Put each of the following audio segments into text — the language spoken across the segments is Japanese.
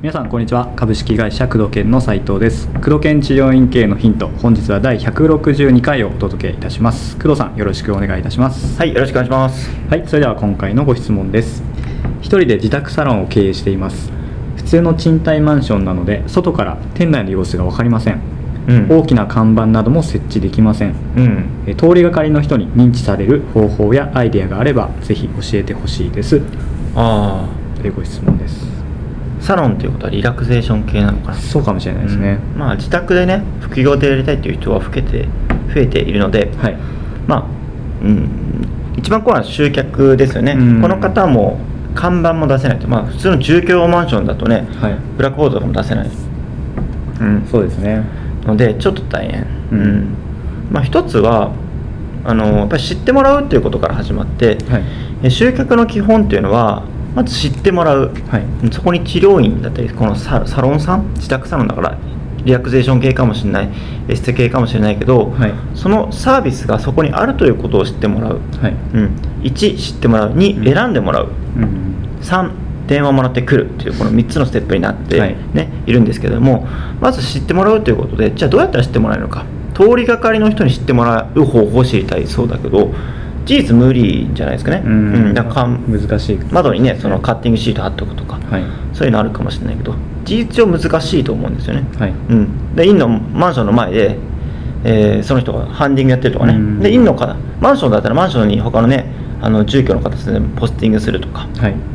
皆さんこんにちは。株式会社工藤研の斉藤です。工藤研治療院系のヒント。本日は第162回をお届けいたします。工藤さんよろしくお願いいたします。はい、よろしくお願いします。はいそれでは今回のご質問です。一人で自宅サロンを経営しています。普通の賃貸マンションなので外から店内の様子が分かりません、うん。大きな看板なども設置できません。うん。え通りがかりの人に認知される方法やアイデアがあればぜひ教えてほしいです。あというご質問です。あ、サロンということはリラクゼーション系なのかな？そうかもしれないですね、うん。まあ自宅でね、副業でやりたいという人は増えて増えているので、はい。まあ、うん、一番怖いのは集客ですよね。うん。この方も看板も出せないと、まあ普通の住居マンションだとね、はい。ブラックボードとかも出せない。うん。そうですねのでちょっと大変。うん。まあ一つはあのやっぱり知ってもらうということから始まって、はい。え集客の基本っていうのはまず知ってもらう、はい。そこに治療院だったりこのササロンさん自宅サロンだからリラクゼーション系かもしれないエステ系かもしれないけど、はい。そのサービスがそこにあるということを知ってもらう、はいうん、1知ってもらううん2選んでもらう、うん3電話もらってくるっていうこの3つのステップになって、はい。ねい、るんですけどもまず知ってもらうということでじゃあどうやったら知ってもらえるのか。通りがかりの人に知ってもらう方法を知りたいそうだけど事実無理じゃないですかね、うん。だからかん難しい。窓にねそのカッティングシート貼っとくとか、はい。そういうのあるかもしれないけど事実上難しいと思うんですよね、はい。うん、で院のマンションの前で、えーその人がハンディングやってるとかね、うん。で院の方マンションだったらマンションに他のねあの住居の方でポスティングするとか、はい。うん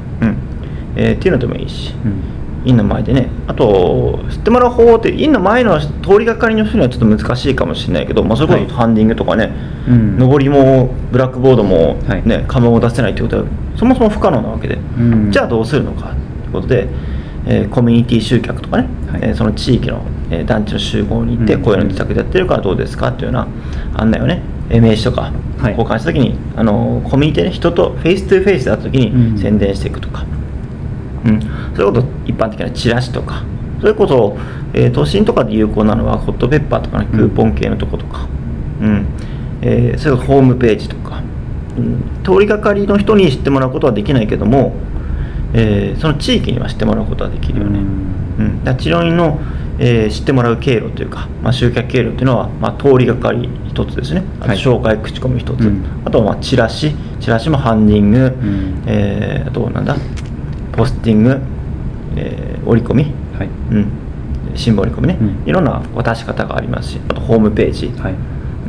えーっていうのでもいいしうん。院の前でね。あと知ってもらう方法って院の前の通りがかりの人にはちょっと難しいかもしれないけど、まあ、それこはい。そハンディングとかね、うん。上りもブラックボードも、はい。ね看板を出せないということはそもそも不可能なわけで、ん。じゃあどうするのかということで、えーコミュニティ集客とかね、はい。えーその地域の、えー団地の集合に行って、うん。こういうの自宅でやってるからどうですかっていうような案内をねえー名刺とかはい。交換した時に、あのーコミュニティでね人と face to face で会った時うん。に宣伝していくとか、うん、そういうこと一般的なチラシとか。そういうことを、えー都心とかで有効なのはホットペッパーとかねクーポン系のとことか、うん。えーそれからホームページとか、うん、通りがかりの人に知ってもらうことはできないけども、えーその地域には知ってもらうことはできるよね、うん、だ治療院の、えー知ってもらう経路というか、まあ、集客経路というのは、まあ、通りがかり一つですね。あとはい。紹介口コミ一つ、うん。あとはまあチラシ。チラシもハンディング、ん。えーあとなんだ？ポスティング、えー折り込み、はい。うん、新聞折り込みね、うん。いろんな渡し方がありますしあとホームページ、はい。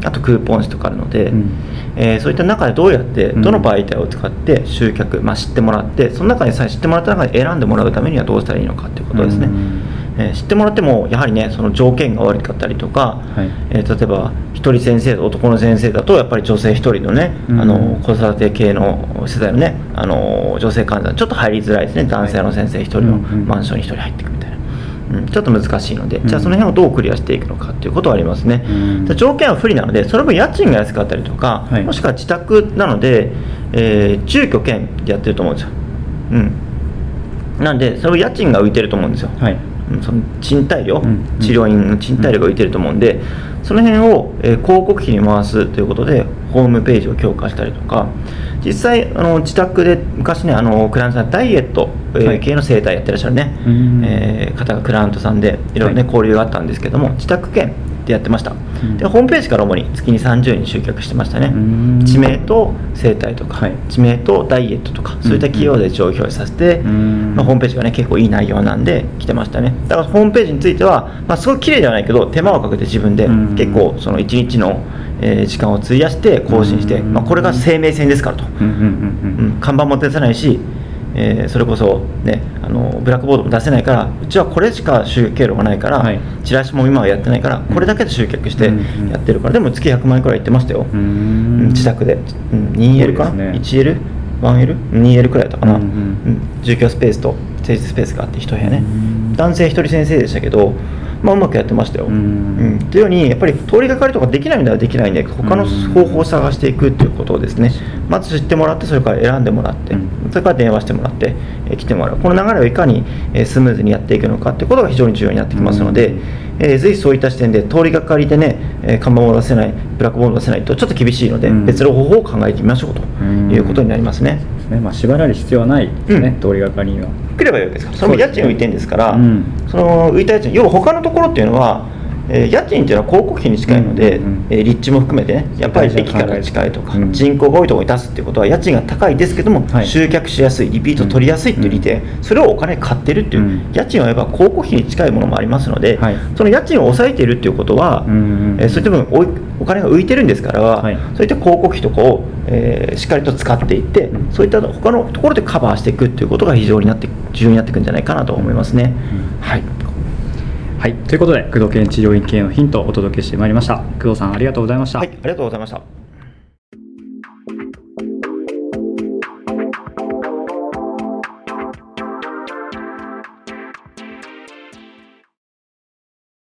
あとクーポン紙とかあるので、うん。えーそういった中でどうやってうん。どの媒体を使って集客、まあ、知ってもらってその中にさえ知ってもらった中で選んでもらうためにはどうしたらいいのかということですね、うんえー知ってもらってもやはりねその条件が悪かったりとか、はい。えー例えば一人先生と男の先生だとやっぱり女性一人のね、うん。あの子育て系の世代のねあの女性患者ちょっと入りづらいですね。男性の先生一人のマンションに一人入っていくみたいな。うん、ちょっと難しいので、うん。じゃあその辺をどうクリアしていくのかっていうことはありますね、うん。で条件は不利なのでその分家賃が安かったりとか、はい。もしくは自宅なので、えー住居兼でやってると思うんですよ、うん、なんでその家賃が浮いてると思うんですよ、はい。うんその賃貸料、うん。治療院の賃貸料が浮いてると思うんで、その辺を、えー広告費に回すということでホームページを強化したりとか実際あの自宅で昔ねあのクライアントさんダイエット、え系の生態やってらっしゃるね、うん。えー方がクライアントさんでいろいろね、はい。交流があったんですけども自宅兼でやってました、ん。でホームページから主に月に30人集客してましたね。うん。地名と生態とか、はい。地名とダイエットとかそういった企業で上表示させて、うん。まあ、ホームページがね結構いい内容なんで来てましたね。だからホームページについては、まあ、すごい綺麗ではないけど手間をかけて自分でうん。結構その1日の、えー時間を費やして更新して、うん。まあ、これが生命線ですからと、うん看板も出せないし、えーそれこそ、ね、あのブラックボードも出せないからうちはこれしか集客経路がないから、はい。チラシも今はやってないからこれだけで集客してうんやってるから、でも月100万円くらい言ってましたよ、うん。自宅で、うん、2L かな、そうです 1L1L2L くらいだったかな、うんうん。うん住居スペースと施術スペースがあって一部屋ね、うん。男性一人先生でしたけどまあ、うまくやってましたよ。うん。うん。というようにやっぱり通りがかりとかできないんではできないん。で他の方法を探していくっていうことをですね。まず知ってもらってそれから選んでもらって、うん。それから電話してもらって、えー来てもらう。この流れをいかに、えースムーズにやっていくのかっていうことが非常に重要になってきますので、うん。えーぜひそういった視点で通りがかりでね、えー看板を出せないブラックボードを出せないとちょっと厳しいので、うん。別の方法を考えてみましょうとうん。いうことになりますね。ですね。まあ、縛られる必要はないですね、うん。通りがかりには。来ればいいわけですからそれも家賃浮いてるんですからうん。その浮いた家賃要は他のところっていうのは、えー家賃っていうのは広告費に近いので、うんうんうん。えー立地も含めてねやっぱり駅から近いとか、うん。人口が多いところに出すっていうことは家賃が高いですけども、はい。集客しやすいリピート取りやすいっていう利点、それをお金買ってるっていう、うん。家賃はやっぱ広告費に近いものもありますので、はい。その家賃を抑えているっていうことは、うんうんえーそういった分お金が浮いてるんですから、はい。そういった広告費とかを、えーしっかりと使っていって、うん。そういった他のところでカバーしていくっていうことが非常になって重要になっていくんじゃないかなと思いますね。うん。はい。はい、ということで工藤健治療院系のヒントをお届けしてまいりました。工藤さんありがとうございました、はい、ありがとうございました。